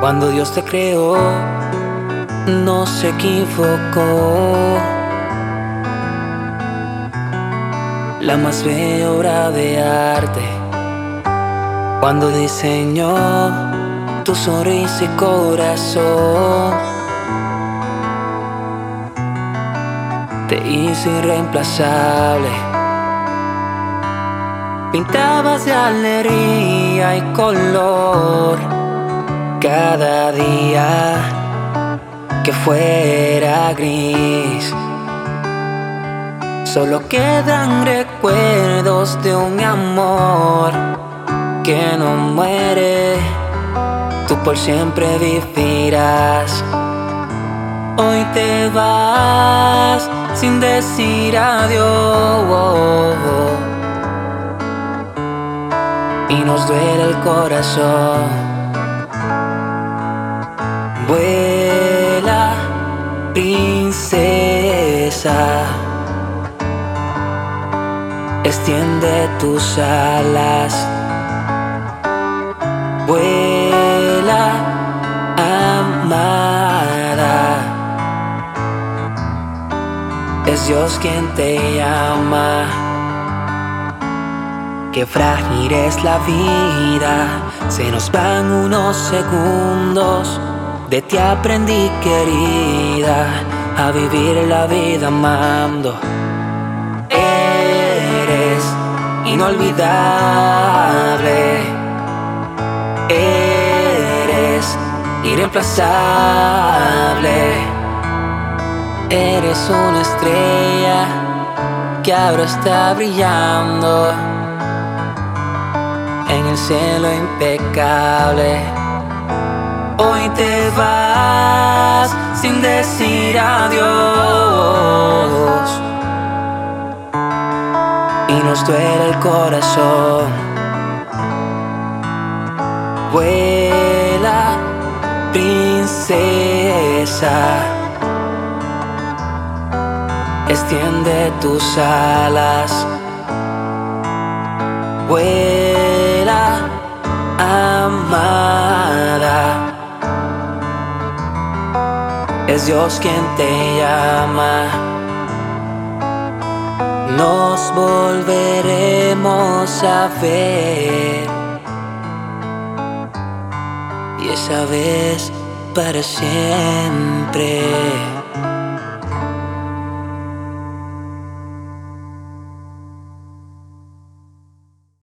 Cuando Dios te creó, no se equivocó. La más bella obra de arte. Cuando diseñó tu sonrisa y corazón. Te hizo irreemplazable. Pintabas de alegría y color cada día que fuera gris. Solo quedan recuerdos de un amor que no muere. Tú por siempre vivirás. Hoy te vas sin decir adiós. Y nos duele el corazón. Princesa. Extiende tus alas. Vuela, amada. Es Dios quien te llama. Qué frágil es la vida, se nos van unos segundos de ti aprendí, querida, a vivir la vida amando. Eres inolvidable. Eres irreemplazable. Eres una estrella que ahora está brillando en el cielo impecable. Hoy te vas sin decir adiós. Y nos duele el corazón. Vuela, princesa. Extiende tus alas. Vuela, es Dios quien te llama. Nos volveremos a ver. Y esa vez para siempre.